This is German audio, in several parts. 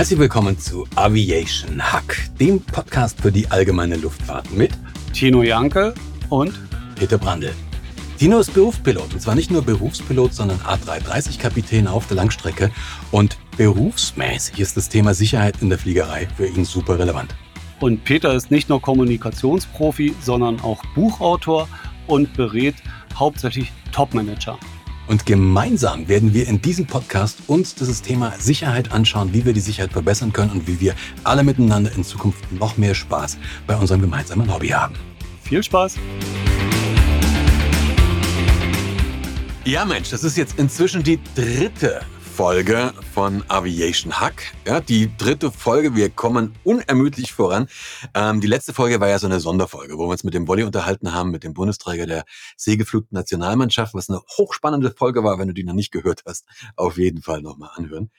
Herzlich willkommen zu Aviation Hack, dem Podcast für die allgemeine Luftfahrt mit Tino Janke und Peter Brandl. Tino ist Berufspilot und zwar nicht nur Berufspilot, sondern A330-Kapitän auf der Langstrecke und berufsmäßig ist das Thema Sicherheit in der Fliegerei für ihn super relevant. Und Peter ist nicht nur Kommunikationsprofi, sondern auch Buchautor und berät hauptsächlich Topmanager. Und gemeinsam werden wir in diesem Podcast uns dieses Thema Sicherheit anschauen, wie wir die Sicherheit verbessern können und wie wir alle miteinander in Zukunft noch mehr Spaß bei unserem gemeinsamen Hobby haben. Viel Spaß! Ja, Mensch, das ist jetzt inzwischen die dritte Folge von Aviation Hack. Ja, die dritte Folge. Wir kommen unermüdlich voran. Ähm, die letzte Folge war ja so eine Sonderfolge, wo wir uns mit dem Volley unterhalten haben, mit dem Bundesträger der seegeflugten Nationalmannschaft, was eine hochspannende Folge war. Wenn du die noch nicht gehört hast, auf jeden Fall nochmal anhören.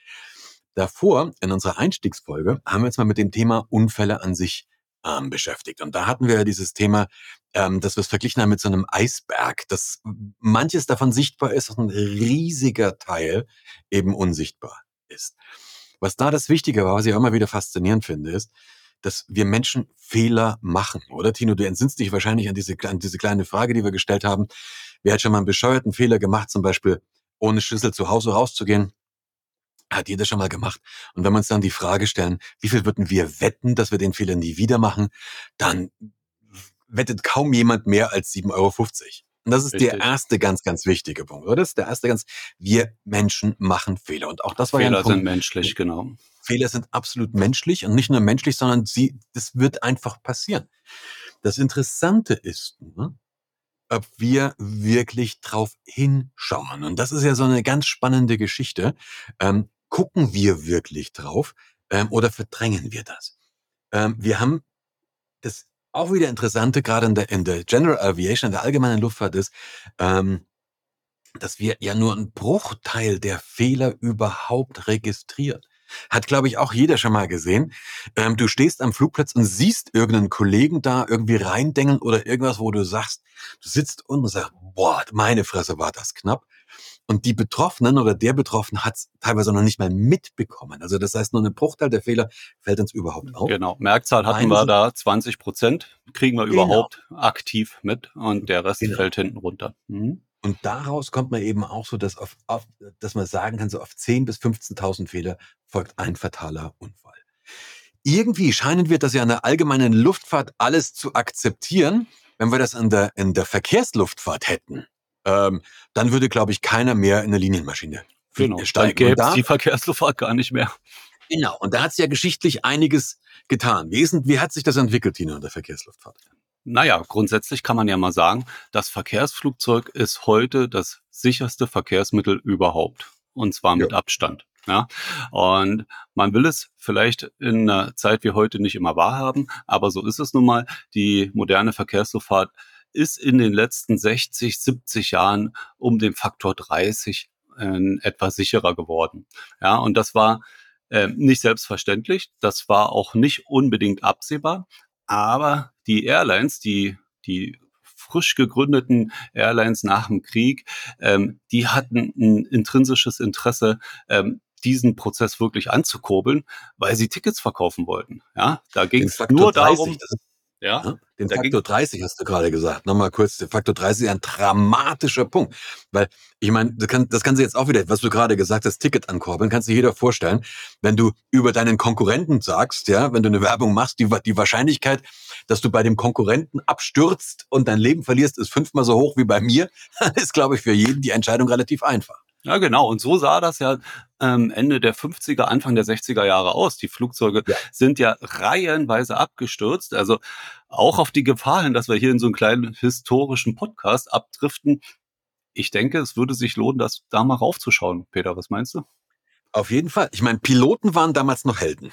Davor, in unserer Einstiegsfolge, haben wir uns mal mit dem Thema Unfälle an sich ähm, beschäftigt. Und da hatten wir ja dieses Thema, ähm, dass wir es verglichen haben mit so einem Eisberg, dass manches davon sichtbar ist und ein riesiger Teil eben unsichtbar ist. Was da das Wichtige war, was ich auch immer wieder faszinierend finde, ist, dass wir Menschen Fehler machen, oder Tino? Du entsinnst dich wahrscheinlich an diese, an diese kleine Frage, die wir gestellt haben. Wer hat schon mal einen bescheuerten Fehler gemacht, zum Beispiel ohne Schlüssel zu Hause rauszugehen? Hat jeder schon mal gemacht. Und wenn wir uns dann die Frage stellen, wie viel würden wir wetten, dass wir den Fehler nie wieder machen, dann wettet kaum jemand mehr als 7,50 Euro. Und das ist Richtig. der erste ganz, ganz wichtige Punkt. Oder? Das ist der erste ganz, wir Menschen machen Fehler. Und auch das war Fehler ja ein Punkt, sind menschlich, genau. Fehler sind absolut menschlich und nicht nur menschlich, sondern sie, das wird einfach passieren. Das Interessante ist, ne, ob wir wirklich drauf hinschauen. Und das ist ja so eine ganz spannende Geschichte. Ähm, gucken wir wirklich drauf ähm, oder verdrängen wir das? Ähm, wir haben das auch wieder Interessante, gerade in der, in der General Aviation, in der allgemeinen Luftfahrt ist, ähm, dass wir ja nur einen Bruchteil der Fehler überhaupt registrieren. Hat, glaube ich, auch jeder schon mal gesehen. Ähm, du stehst am Flugplatz und siehst irgendeinen Kollegen da irgendwie reindengeln oder irgendwas, wo du sagst, du sitzt unten und sagst, boah, meine Fresse war das knapp. Und die Betroffenen oder der Betroffene hat es teilweise noch nicht mal mitbekommen. Also das heißt, nur ein Bruchteil der Fehler fällt uns überhaupt auf. Genau, Merkzahl hatten wir da 20 Prozent, kriegen wir genau. überhaupt aktiv mit und der Rest genau. fällt hinten runter. Mhm. Und daraus kommt man eben auch so, dass, auf, auf, dass man sagen kann, so auf 10.000 bis 15.000 Fehler folgt ein fataler Unfall. Irgendwie scheinen wir das ja in der allgemeinen Luftfahrt alles zu akzeptieren. Wenn wir das in der, in der Verkehrsluftfahrt hätten, ähm, dann würde, glaube ich, keiner mehr in eine Linienmaschine genau, steigen. Dann gäbe die Verkehrsluftfahrt gar nicht mehr. Genau, und da hat es ja geschichtlich einiges getan. Wie, ist, wie hat sich das entwickelt, Tina, in der Verkehrsluftfahrt? Naja, grundsätzlich kann man ja mal sagen, das Verkehrsflugzeug ist heute das sicherste Verkehrsmittel überhaupt. Und zwar mit ja. Abstand. Ja, und man will es vielleicht in einer Zeit wie heute nicht immer wahrhaben, aber so ist es nun mal. Die moderne Verkehrsluftfahrt ist in den letzten 60, 70 Jahren um den Faktor 30 äh, etwa sicherer geworden. Ja, und das war äh, nicht selbstverständlich. Das war auch nicht unbedingt absehbar. Aber die Airlines, die, die frisch gegründeten Airlines nach dem Krieg, ähm, die hatten ein intrinsisches Interesse, ähm, diesen Prozess wirklich anzukurbeln, weil sie Tickets verkaufen wollten. Ja, da ging es nur 30, darum. Ja. Den Faktor 30 hast du gerade gesagt. Nochmal kurz, der Faktor 30 ist ein dramatischer Punkt. Weil, ich meine, das, kann, das kannst du jetzt auch wieder, was du gerade gesagt hast, Ticket ankurbeln, kannst du jeder vorstellen. Wenn du über deinen Konkurrenten sagst, ja, wenn du eine Werbung machst, die, die Wahrscheinlichkeit, dass du bei dem Konkurrenten abstürzt und dein Leben verlierst, ist fünfmal so hoch wie bei mir, ist, glaube ich, für jeden die Entscheidung relativ einfach. Ja, genau. Und so sah das ja ähm, Ende der 50er, Anfang der 60er Jahre aus. Die Flugzeuge ja. sind ja reihenweise abgestürzt. Also auch auf die Gefahr hin, dass wir hier in so einen kleinen historischen Podcast abdriften. Ich denke, es würde sich lohnen, das da mal raufzuschauen. Peter, was meinst du? Auf jeden Fall. Ich meine, Piloten waren damals noch Helden.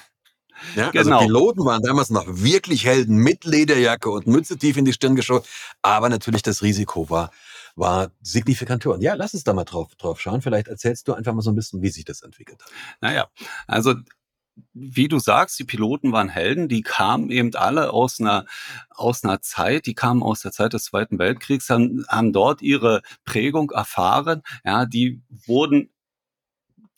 Ja, also genau. Also Piloten waren damals noch wirklich Helden mit Lederjacke und Mütze tief in die Stirn geschaut. Aber natürlich das Risiko war war signifikant höher. Ja, lass uns da mal drauf, drauf schauen. Vielleicht erzählst du einfach mal so ein bisschen, wie sich das entwickelt hat. Naja, also wie du sagst, die Piloten waren Helden, die kamen eben alle aus einer, aus einer Zeit, die kamen aus der Zeit des Zweiten Weltkriegs, haben, haben dort ihre Prägung erfahren, ja, die wurden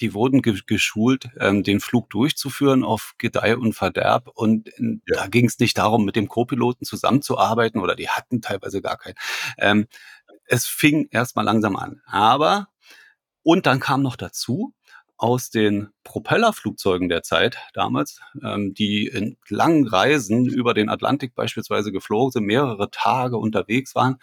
die wurden ge geschult, ähm, den Flug durchzuführen auf Gedeih und Verderb. Und äh, ja. da ging es nicht darum, mit dem Co-Piloten zusammenzuarbeiten oder die hatten teilweise gar keinen. Ähm, es fing erstmal langsam an. Aber, und dann kam noch dazu, aus den Propellerflugzeugen der Zeit damals, ähm, die in langen Reisen über den Atlantik beispielsweise geflogen sind, mehrere Tage unterwegs waren.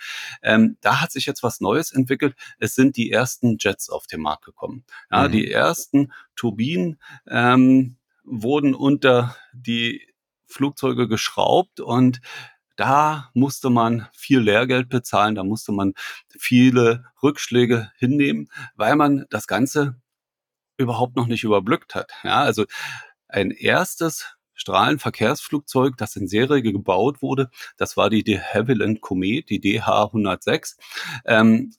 Ähm, da hat sich jetzt was Neues entwickelt. Es sind die ersten Jets auf den Markt gekommen. Ja, mhm. Die ersten Turbinen ähm, wurden unter die Flugzeuge geschraubt und da musste man viel Lehrgeld bezahlen, da musste man viele Rückschläge hinnehmen, weil man das Ganze überhaupt noch nicht überblickt hat. Ja, also ein erstes Strahlenverkehrsflugzeug, das in Serie gebaut wurde, das war die de Havilland Comet, die DH-106. Ähm,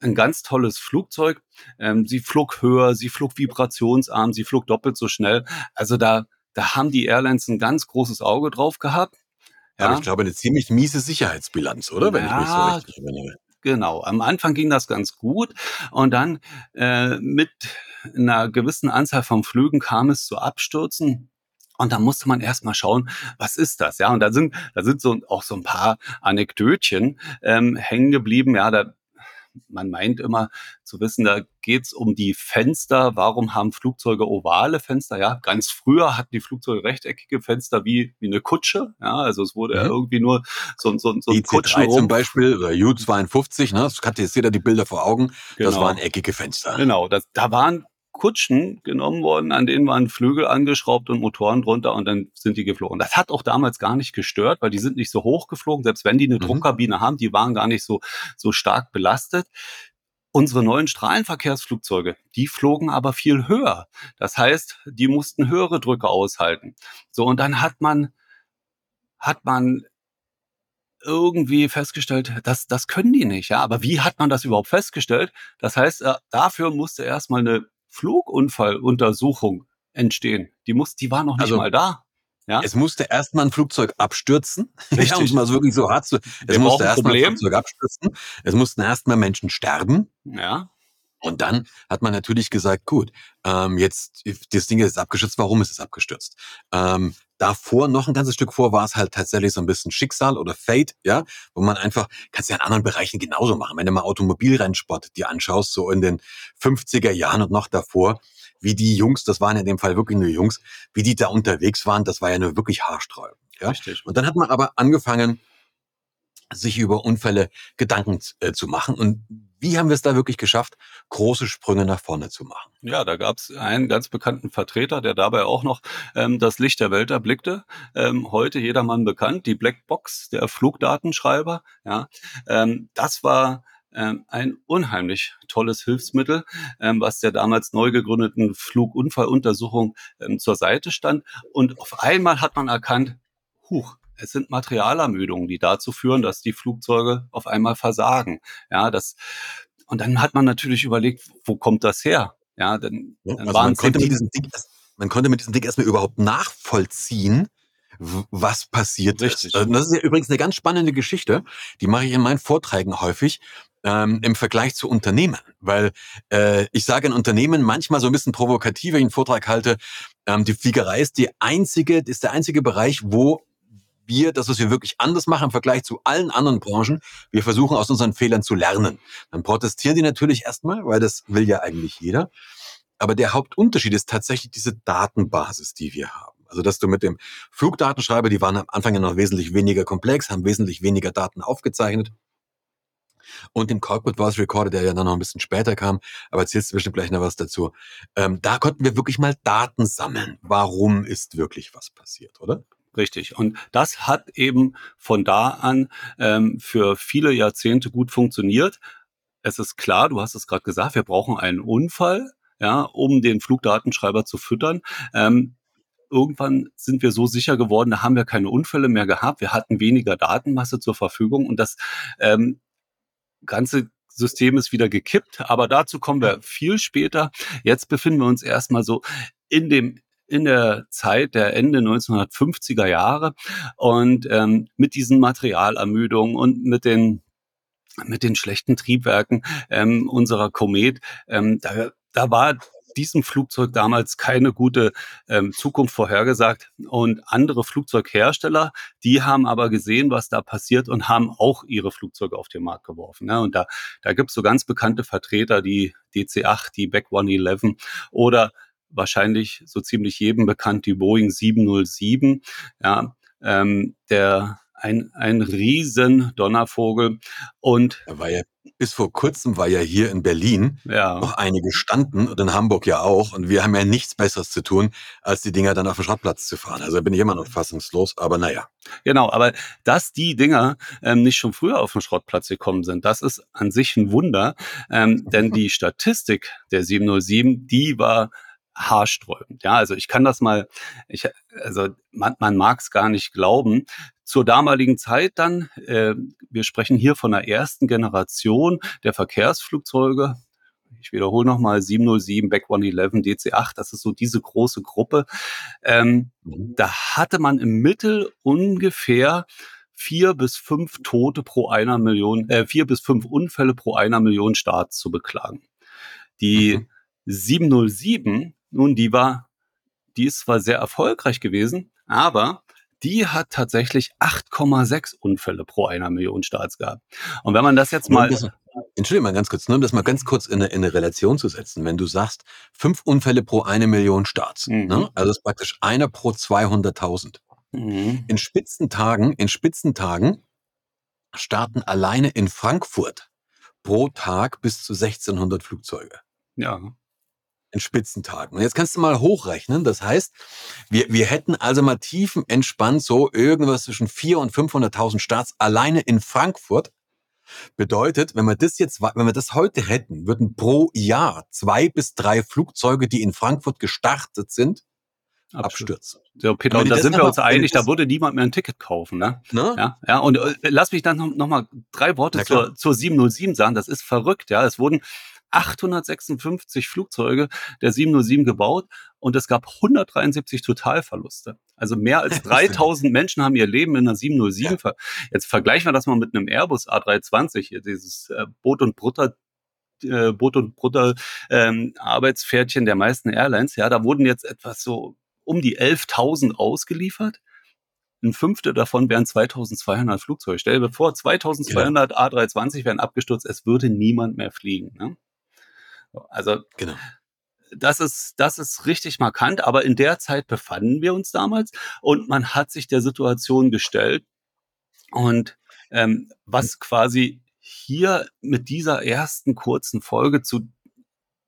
ein ganz tolles Flugzeug. Ähm, sie flog höher, sie flog vibrationsarm, sie flog doppelt so schnell. Also da, da haben die Airlines ein ganz großes Auge drauf gehabt. Ja. Aber ich glaube, eine ziemlich miese Sicherheitsbilanz, oder? Wenn ja, ich mich so richtig erinnere. Genau. Am Anfang ging das ganz gut und dann äh, mit einer gewissen Anzahl von Flügen kam es zu Abstürzen. Und da musste man erstmal schauen, was ist das? Ja, und da sind, da sind so auch so ein paar Anekdötchen ähm, hängen geblieben. Ja, da man meint immer zu wissen, da geht's um die Fenster. Warum haben Flugzeuge ovale Fenster? Ja, ganz früher hatten die Flugzeuge rechteckige Fenster wie, wie eine Kutsche. Ja, also es wurde mhm. ja irgendwie nur so, so, so ein Kutschen zum Beispiel oder U-52, ne? Das hat jetzt jeder die Bilder vor Augen. Genau. Das waren eckige Fenster. Genau, das, da waren Kutschen genommen worden, an denen waren Flügel angeschraubt und Motoren drunter und dann sind die geflogen. Das hat auch damals gar nicht gestört, weil die sind nicht so hoch geflogen. Selbst wenn die eine mhm. Druckkabine haben, die waren gar nicht so, so stark belastet. Unsere neuen Strahlenverkehrsflugzeuge, die flogen aber viel höher. Das heißt, die mussten höhere Drücke aushalten. So, und dann hat man, hat man irgendwie festgestellt, dass das können die nicht. Ja, aber wie hat man das überhaupt festgestellt? Das heißt, äh, dafür musste erstmal eine Flugunfalluntersuchung entstehen. Die muss, die war noch nicht also, mal da. Ja? Es musste erstmal ein Flugzeug abstürzen. Richtig. Ja, um es mal so wirklich so hart zu. Es musste erstmal ein Flugzeug abstürzen. Es mussten erstmal Menschen sterben. Ja. Und dann hat man natürlich gesagt, gut, ähm, jetzt das Ding ist abgestürzt. Warum ist es abgestürzt? Ähm, davor, noch ein ganzes Stück vor, war es halt tatsächlich so ein bisschen Schicksal oder Fate, ja, wo man einfach, kannst ja in anderen Bereichen genauso machen. Wenn du mal Automobilrennsport dir anschaust, so in den 50er Jahren und noch davor, wie die Jungs, das waren in dem Fall wirklich nur Jungs, wie die da unterwegs waren, das war ja nur wirklich haarsträubend. Ja? Richtig. Und dann hat man aber angefangen, sich über Unfälle Gedanken äh, zu machen. Und wie haben wir es da wirklich geschafft, große Sprünge nach vorne zu machen? Ja, da gab es einen ganz bekannten Vertreter, der dabei auch noch ähm, das Licht der Welt erblickte. Ähm, heute jedermann bekannt, die Blackbox, der Flugdatenschreiber. Ja, ähm, das war ähm, ein unheimlich tolles Hilfsmittel, ähm, was der damals neu gegründeten Flugunfalluntersuchung ähm, zur Seite stand. Und auf einmal hat man erkannt, huch, es sind Materialermüdungen, die dazu führen, dass die Flugzeuge auf einmal versagen. Ja, das, und dann hat man natürlich überlegt, wo kommt das her? Ja, dann, ja, dann also man, konnte mit diesem Ding, man konnte mit diesem Ding erstmal überhaupt nachvollziehen, was passiert Richtig. ist. Also das ist ja übrigens eine ganz spannende Geschichte, die mache ich in meinen Vorträgen häufig ähm, im Vergleich zu Unternehmen. Weil äh, ich sage in Unternehmen manchmal so ein bisschen provokativ, wenn ich einen Vortrag halte, ähm, die Fliegerei ist die einzige, ist der einzige Bereich, wo wir, das, was wir wirklich anders machen im Vergleich zu allen anderen Branchen, wir versuchen aus unseren Fehlern zu lernen. Dann protestieren die natürlich erstmal, weil das will ja eigentlich jeder. Aber der Hauptunterschied ist tatsächlich diese Datenbasis, die wir haben. Also, dass du mit dem Flugdatenschreiber, die waren am Anfang ja noch wesentlich weniger komplex, haben wesentlich weniger Daten aufgezeichnet. Und dem Corporate Voice Recorder, der ja dann noch ein bisschen später kam, aber erzählst du bestimmt gleich noch was dazu. Ähm, da konnten wir wirklich mal Daten sammeln. Warum ist wirklich was passiert, oder? Richtig. Und das hat eben von da an ähm, für viele Jahrzehnte gut funktioniert. Es ist klar, du hast es gerade gesagt, wir brauchen einen Unfall, ja, um den Flugdatenschreiber zu füttern. Ähm, irgendwann sind wir so sicher geworden, da haben wir keine Unfälle mehr gehabt. Wir hatten weniger Datenmasse zur Verfügung und das ähm, ganze System ist wieder gekippt. Aber dazu kommen wir viel später. Jetzt befinden wir uns erstmal so in dem in der Zeit der Ende 1950er Jahre und ähm, mit diesen Materialermüdungen und mit den mit den schlechten Triebwerken ähm, unserer Komet, ähm, da, da war diesem Flugzeug damals keine gute ähm, Zukunft vorhergesagt. Und andere Flugzeughersteller, die haben aber gesehen, was da passiert und haben auch ihre Flugzeuge auf den Markt geworfen. Ne? Und da, da gibt's so ganz bekannte Vertreter, die DC-8, die Back 111 oder wahrscheinlich so ziemlich jedem bekannt die Boeing 707. Ja, ähm, der ein, ein riesen Donnervogel. Und er war ja bis vor kurzem war ja hier in Berlin ja. noch einige standen und in Hamburg ja auch. Und wir haben ja nichts Besseres zu tun, als die Dinger dann auf den Schrottplatz zu fahren. Also bin ich immer noch fassungslos, aber naja. Genau, aber dass die Dinger ähm, nicht schon früher auf den Schrottplatz gekommen sind, das ist an sich ein Wunder. Ähm, denn die Statistik der 707, die war haarsträubend. Ja, also ich kann das mal, ich, also man, man mag es gar nicht glauben. Zur damaligen Zeit dann, äh, wir sprechen hier von der ersten Generation der Verkehrsflugzeuge. Ich wiederhole nochmal 707, Back 111, DC-8, das ist so diese große Gruppe. Ähm, mhm. Da hatte man im Mittel ungefähr vier bis fünf Tote pro einer Million, äh, vier bis fünf Unfälle pro einer Million Starts zu beklagen. Die mhm. 707 nun, die war, die ist zwar sehr erfolgreich gewesen, aber die hat tatsächlich 8,6 Unfälle pro einer Million Starts gehabt. Und wenn man das jetzt mal... Entschuldigung mal ganz kurz, nur um das mal ganz kurz in eine, in eine Relation zu setzen. Wenn du sagst, fünf Unfälle pro eine Million Starts, mhm. ne? also das ist praktisch einer pro 200.000. Mhm. In Spitzentagen, in Spitzentagen starten alleine in Frankfurt pro Tag bis zu 1600 Flugzeuge. Ja in Spitzentagen. Und jetzt kannst du mal hochrechnen. Das heißt, wir, wir hätten also mal tiefenentspannt so irgendwas zwischen 400 und 500.000 Starts alleine in Frankfurt. Bedeutet, wenn wir das jetzt, wenn wir das heute hätten, würden pro Jahr zwei bis drei Flugzeuge, die in Frankfurt gestartet sind, abstürzen. So, Peter, und da sind wir uns einig, da würde niemand mehr ein Ticket kaufen, ne? ne? Ja, ja, und äh, lass mich dann noch, noch mal drei Worte zur, zur 707 sagen. Das ist verrückt, ja. Es wurden 856 Flugzeuge der 707 gebaut und es gab 173 Totalverluste. Also mehr als 3000 Menschen haben ihr Leben in einer 707 ja. Jetzt vergleichen wir das mal mit einem Airbus A320, dieses äh, Boot und Brutter äh, Boot und Brutter ähm, Arbeitspferdchen der meisten Airlines. Ja, da wurden jetzt etwas so um die 11.000 ausgeliefert. Ein Fünfte davon wären 2200 Flugzeuge. Stell dir vor, 2200 ja. A320 wären abgestürzt, es würde niemand mehr fliegen. Ne? Also genau. Das ist, das ist richtig markant, aber in der Zeit befanden wir uns damals und man hat sich der Situation gestellt. Und ähm, was quasi hier mit dieser ersten kurzen Folge zu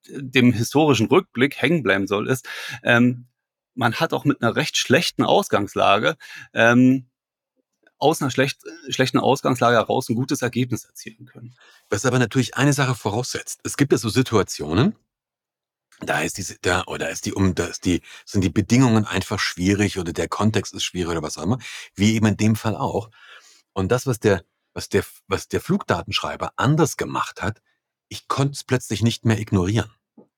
dem historischen Rückblick hängen bleiben soll, ist, ähm, man hat auch mit einer recht schlechten Ausgangslage ähm, aus einer schlecht, schlechten Ausgangslage heraus ein gutes Ergebnis erzielen können. Was aber natürlich eine Sache voraussetzt. Es gibt ja so Situationen, da ist diese, da, oder ist die, um, da ist die, sind die Bedingungen einfach schwierig oder der Kontext ist schwierig oder was auch immer, wie eben in dem Fall auch. Und das, was der, was der, was der Flugdatenschreiber anders gemacht hat, ich konnte es plötzlich nicht mehr ignorieren.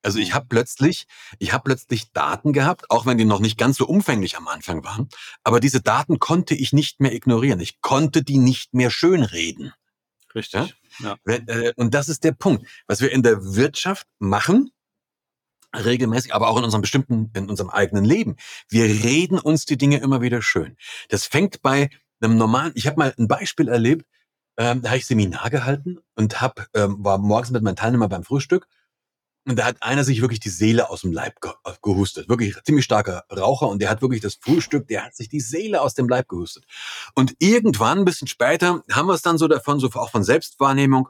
Also ich habe plötzlich, ich habe plötzlich Daten gehabt, auch wenn die noch nicht ganz so umfänglich am Anfang waren, aber diese Daten konnte ich nicht mehr ignorieren. Ich konnte die nicht mehr schönreden. Richtig. Ja? ja. Äh, und das ist der Punkt, was wir in der Wirtschaft machen, regelmäßig, aber auch in unserem bestimmten, in unserem eigenen Leben. Wir reden uns die Dinge immer wieder schön. Das fängt bei einem normalen. Ich habe mal ein Beispiel erlebt. Ähm, da habe ich Seminar gehalten und hab, ähm, war morgens mit meinen Teilnehmern beim Frühstück und da hat einer sich wirklich die Seele aus dem Leib ge äh, gehustet. Wirklich ziemlich starker Raucher und der hat wirklich das Frühstück, der hat sich die Seele aus dem Leib gehustet. Und irgendwann, ein bisschen später, haben wir es dann so davon, so auch von Selbstwahrnehmung.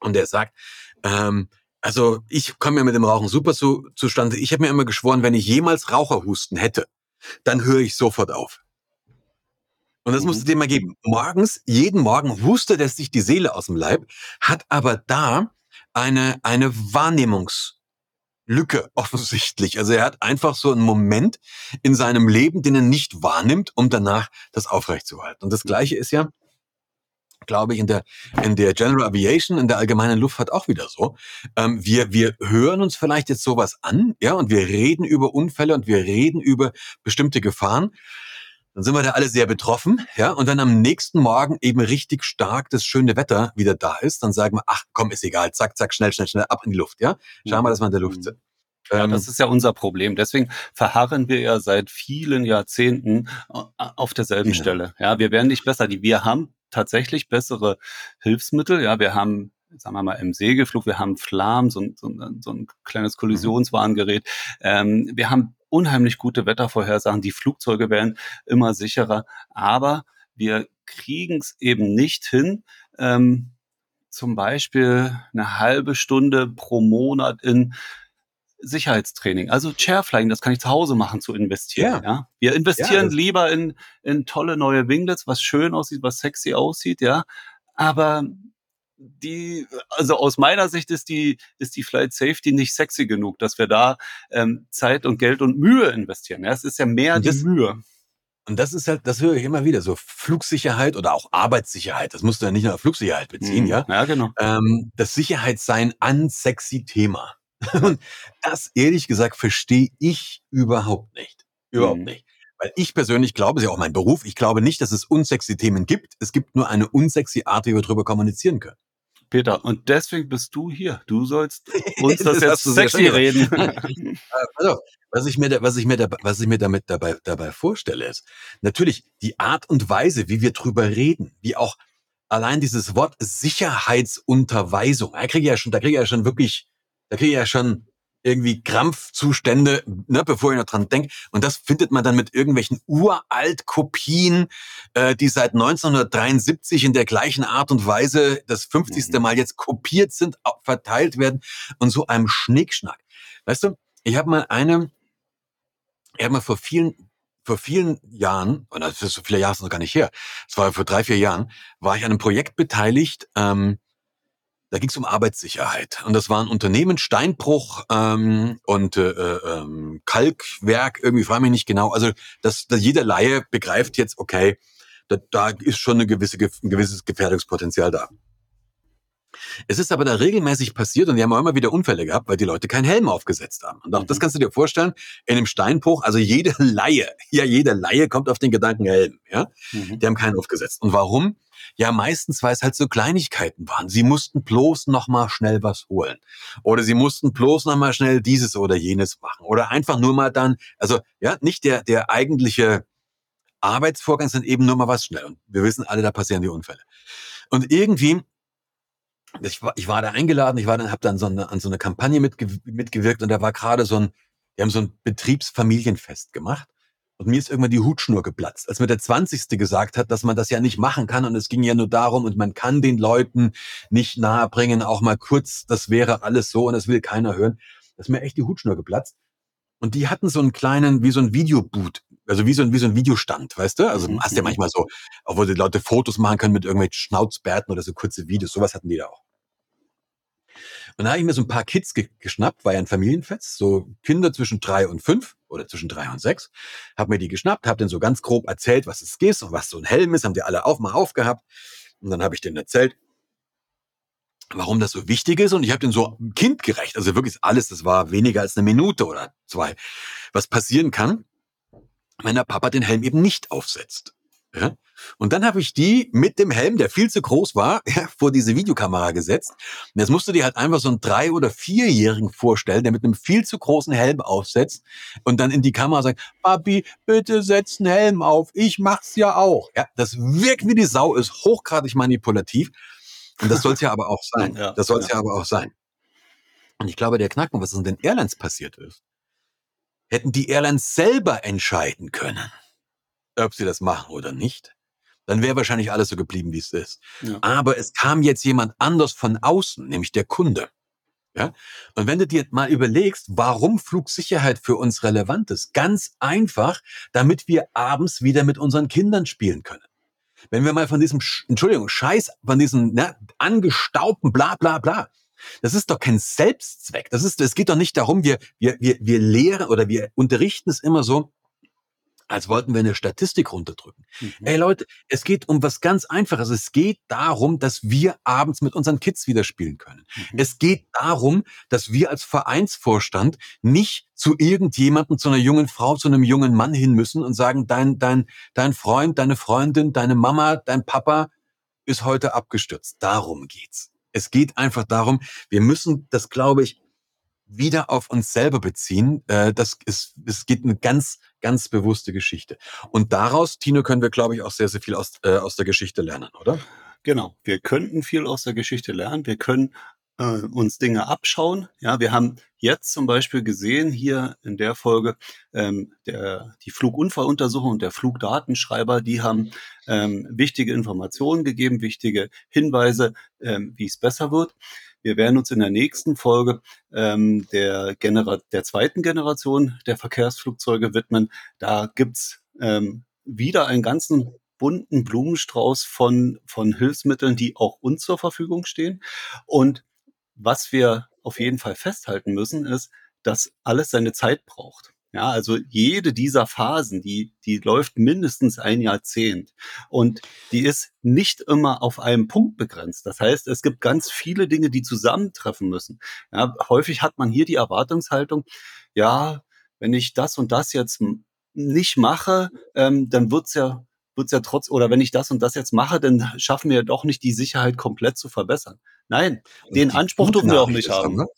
Und der sagt, ähm, also ich komme ja mit dem Rauchen super zu, zustande. Ich habe mir immer geschworen, wenn ich jemals Raucherhusten hätte, dann höre ich sofort auf. Und das mhm. musst du dir mal geben. Morgens, jeden Morgen hustet er sich die Seele aus dem Leib, hat aber da eine, eine Wahrnehmungslücke offensichtlich. Also er hat einfach so einen Moment in seinem Leben, den er nicht wahrnimmt, um danach das aufrechtzuerhalten. Und das Gleiche ist ja, glaube ich, in der, in der General Aviation, in der allgemeinen Luftfahrt auch wieder so. Ähm, wir, wir hören uns vielleicht jetzt sowas an, ja, und wir reden über Unfälle und wir reden über bestimmte Gefahren. Dann sind wir da alle sehr betroffen, ja, und wenn am nächsten Morgen eben richtig stark das schöne Wetter wieder da ist, dann sagen wir, ach komm, ist egal, zack, zack, schnell, schnell, schnell, ab in die Luft, ja. Schauen wir, dass wir in der Luft sind. Ja, das ähm, ist ja unser Problem. Deswegen verharren wir ja seit vielen Jahrzehnten äh, auf derselben ja. Stelle. Ja, wir werden nicht besser. Wir haben tatsächlich bessere Hilfsmittel. Ja, wir haben sagen wir mal, im Segelflug, wir haben Flam, so, so, so ein kleines mhm. Kollisionswarngerät. Ähm, wir haben unheimlich gute Wettervorhersagen. Die Flugzeuge werden immer sicherer, aber wir kriegen es eben nicht hin, ähm, zum Beispiel eine halbe Stunde pro Monat in Sicherheitstraining, also Chairflying, das kann ich zu Hause machen, zu investieren. Ja. ja? Wir investieren ja, lieber in, in tolle neue Winglets, was schön aussieht, was sexy aussieht, ja. Aber die, also aus meiner Sicht ist die, ist die Flight Safety nicht sexy genug, dass wir da ähm, Zeit und Geld und Mühe investieren. Ja, es ist ja mehr das, die Mühe. Und das ist halt, das höre ich immer wieder, so Flugsicherheit oder auch Arbeitssicherheit. Das musst du ja nicht nur auf Flugsicherheit beziehen, mhm. ja? Ja, genau. Ähm, das Sicherheitssein an sexy Thema. Und das, ehrlich gesagt, verstehe ich überhaupt nicht. Überhaupt mhm. nicht. Weil ich persönlich glaube, ist ja auch mein Beruf, ich glaube nicht, dass es unsexy Themen gibt. Es gibt nur eine unsexy Art, wie wir darüber kommunizieren können. Peter, und deswegen bist du hier. Du sollst uns das, das jetzt sexy reden. also, was ich mir, da, was ich mir, da, was ich mir damit dabei, dabei vorstelle, ist natürlich die Art und Weise, wie wir drüber reden, wie auch allein dieses Wort Sicherheitsunterweisung. Da kriege ich ja schon, da kriege ich ja schon wirklich, da kriege ich ja schon irgendwie Krampfzustände, ne, bevor ich noch dran denke. Und das findet man dann mit irgendwelchen Uralt-Kopien, äh, die seit 1973 in der gleichen Art und Weise das 50. Mhm. Mal jetzt kopiert sind, verteilt werden und so einem Schnickschnack. Weißt du, ich habe mal eine, ich habe mal vor vielen, vor vielen Jahren, und das ist so viele Jahre noch gar nicht her, es war vor drei, vier Jahren, war ich an einem Projekt beteiligt, ähm, da ging es um Arbeitssicherheit. Und das war ein Unternehmen, Steinbruch ähm, und äh, äh, ähm, Kalkwerk, irgendwie frage mich nicht genau. Also dass, dass jeder Laie begreift jetzt, okay, da, da ist schon eine gewisse, ein gewisses Gefährdungspotenzial da. Es ist aber da regelmäßig passiert und die haben auch immer wieder Unfälle gehabt, weil die Leute keinen Helm aufgesetzt haben. Und auch das mhm. kannst du dir vorstellen, in einem Steinbruch, also jede Laie, ja, jede Laie kommt auf den Gedanken Helm, ja. Mhm. Die haben keinen aufgesetzt. Und warum? Ja, meistens, weil es halt so Kleinigkeiten waren. Sie mussten bloß noch mal schnell was holen. Oder sie mussten bloß noch mal schnell dieses oder jenes machen. Oder einfach nur mal dann, also, ja, nicht der, der eigentliche Arbeitsvorgang, sondern eben nur mal was schnell. Und wir wissen alle, da passieren die Unfälle. Und irgendwie ich war, ich war da eingeladen, ich war dann, habe dann so eine, an so eine Kampagne mitge mitgewirkt und da war gerade so ein, wir haben so ein Betriebsfamilienfest gemacht. Und mir ist irgendwann die Hutschnur geplatzt, als mir der 20. gesagt hat, dass man das ja nicht machen kann. Und es ging ja nur darum, und man kann den Leuten nicht nahebringen, auch mal kurz, das wäre alles so und das will keiner hören. Da ist mir echt die Hutschnur geplatzt. Und die hatten so einen kleinen, wie so ein Videoboot, also wie so ein, wie so ein Videostand, weißt du? Also mhm. hast ja mhm. manchmal so, wo die Leute Fotos machen können mit irgendwelchen Schnauzbärten oder so kurze Videos, sowas hatten die da auch. Und da habe ich mir so ein paar Kids ge geschnappt, war ja ein Familienfest, so Kinder zwischen drei und fünf oder zwischen drei und sechs, habe mir die geschnappt, habe denen so ganz grob erzählt, was es ist und was so ein Helm ist, haben die alle auch mal aufgehabt. Und dann habe ich denen erzählt, warum das so wichtig ist. Und ich habe den so kindgerecht, also wirklich alles, das war weniger als eine Minute oder zwei, was passieren kann, wenn der Papa den Helm eben nicht aufsetzt. Ja? Und dann habe ich die mit dem Helm, der viel zu groß war, ja, vor diese Videokamera gesetzt. Und jetzt musst du dir halt einfach so einen drei- oder vierjährigen vorstellen, der mit einem viel zu großen Helm aufsetzt und dann in die Kamera sagt, Papi, bitte setz einen Helm auf, ich mach's ja auch. Ja, das wirkt wie die Sau, ist hochgradig manipulativ. Und das soll es ja aber auch sein. Ja, das soll es ja. ja aber auch sein. Und ich glaube, der Knackpunkt, was in den Airlines passiert ist, hätten die Airlines selber entscheiden können, ob sie das machen oder nicht, dann wäre wahrscheinlich alles so geblieben, wie es ist. Ja. Aber es kam jetzt jemand anders von außen, nämlich der Kunde. Ja? Und wenn du dir mal überlegst, warum Flugsicherheit für uns relevant ist, ganz einfach, damit wir abends wieder mit unseren Kindern spielen können. Wenn wir mal von diesem, Entschuldigung, Scheiß, von diesem ne, angestaubten bla bla bla, das ist doch kein Selbstzweck. Das ist, es geht doch nicht darum, wir, wir, wir, wir lehren oder wir unterrichten es immer so, als wollten wir eine Statistik runterdrücken. Mhm. Ey Leute, es geht um was ganz Einfaches. Es geht darum, dass wir abends mit unseren Kids wieder spielen können. Mhm. Es geht darum, dass wir als Vereinsvorstand nicht zu irgendjemandem, zu einer jungen Frau, zu einem jungen Mann hin müssen und sagen, dein, dein, dein Freund, deine Freundin, deine Mama, dein Papa ist heute abgestürzt. Darum geht's. Es geht einfach darum, wir müssen, das glaube ich, wieder auf uns selber beziehen. Äh, das ist, es geht eine ganz, ganz bewusste Geschichte. Und daraus, Tino, können wir, glaube ich, auch sehr, sehr viel aus, äh, aus der Geschichte lernen, oder? Genau. Wir könnten viel aus der Geschichte lernen. Wir können äh, uns Dinge abschauen. Ja, wir haben jetzt zum Beispiel gesehen hier in der Folge ähm, der, die Flugunfalluntersuchung und der Flugdatenschreiber, die haben ähm, wichtige Informationen gegeben, wichtige Hinweise, ähm, wie es besser wird. Wir werden uns in der nächsten Folge ähm, der, Genera der zweiten Generation der Verkehrsflugzeuge widmen. Da gibt's ähm, wieder einen ganzen bunten Blumenstrauß von, von Hilfsmitteln, die auch uns zur Verfügung stehen. Und was wir auf jeden Fall festhalten müssen, ist, dass alles seine Zeit braucht. Ja, also jede dieser Phasen, die, die läuft mindestens ein Jahrzehnt und die ist nicht immer auf einem Punkt begrenzt. Das heißt, es gibt ganz viele Dinge, die zusammentreffen müssen. Ja, häufig hat man hier die Erwartungshaltung, ja, wenn ich das und das jetzt nicht mache, ähm, dann wird's ja wird's ja trotz, oder wenn ich das und das jetzt mache, dann schaffen wir ja doch nicht die Sicherheit komplett zu verbessern. Nein, den Anspruch dürfen wir auch nicht haben. Aber,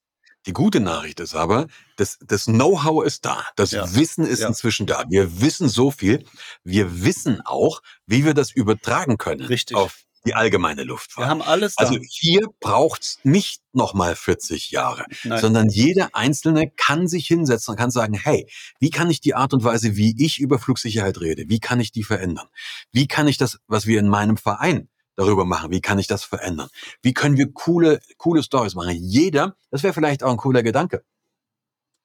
die gute Nachricht ist aber, das, das Know-how ist da. Das ja. Wissen ist ja. inzwischen da. Wir wissen so viel. Wir wissen auch, wie wir das übertragen können. Richtig. Auf die allgemeine Luftfahrt. Wir haben alles da. Also hier braucht's nicht nochmal 40 Jahre, Nein. sondern jeder Einzelne kann sich hinsetzen und kann sagen, hey, wie kann ich die Art und Weise, wie ich über Flugsicherheit rede, wie kann ich die verändern? Wie kann ich das, was wir in meinem Verein darüber machen? Wie kann ich das verändern? Wie können wir coole, coole Stories machen? Jeder, das wäre vielleicht auch ein cooler Gedanke.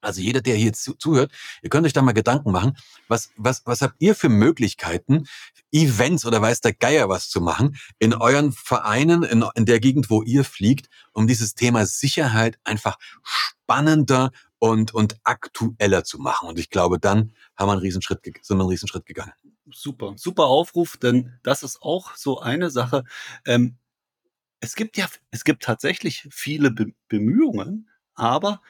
Also jeder, der hier zu, zuhört, ihr könnt euch da mal Gedanken machen, was, was, was habt ihr für Möglichkeiten, Events oder weiß der Geier was zu machen in euren Vereinen, in, in der Gegend, wo ihr fliegt, um dieses Thema Sicherheit einfach spannender und, und aktueller zu machen. Und ich glaube, dann haben wir einen Riesenschritt, sind wir einen Riesenschritt gegangen super, super Aufruf, denn das ist auch so eine Sache. Ähm, es gibt ja, es gibt tatsächlich viele Be Bemühungen, aber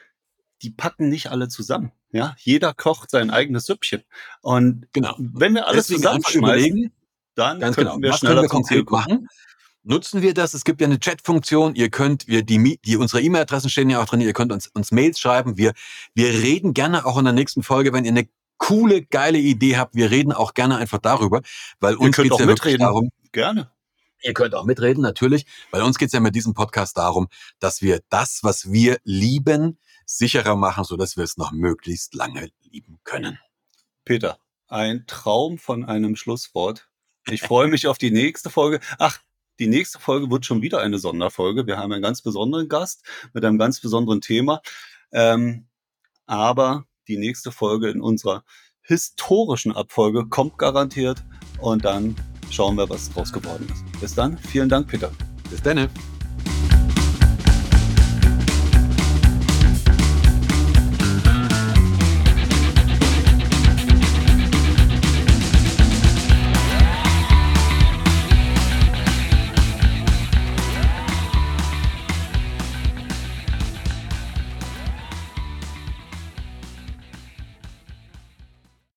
die packen nicht alle zusammen. Ja, jeder kocht sein eigenes Süppchen. Und genau. wenn wir alles zusammenschmeißen, dann Ganz genau. wir Was schneller können wir konkret machen. Nutzen wir das? Es gibt ja eine Chat-Funktion. Ihr könnt, wir, die, die, unsere E-Mail-Adressen stehen ja auch drin. Ihr könnt uns, uns Mails schreiben. Wir, wir reden gerne auch in der nächsten Folge, wenn ihr eine coole, geile Idee habt, wir reden auch gerne einfach darüber, weil uns geht ja mitreden. darum. Gerne. Ihr könnt auch mitreden, natürlich, weil uns geht es ja mit diesem Podcast darum, dass wir das, was wir lieben, sicherer machen, so dass wir es noch möglichst lange lieben können. Peter, ein Traum von einem Schlusswort. Ich freue mich auf die nächste Folge. Ach, die nächste Folge wird schon wieder eine Sonderfolge. Wir haben einen ganz besonderen Gast mit einem ganz besonderen Thema. Ähm, aber die nächste Folge in unserer historischen Abfolge kommt garantiert und dann schauen wir, was draus geworden ist. Bis dann, vielen Dank, Peter. Bis dann.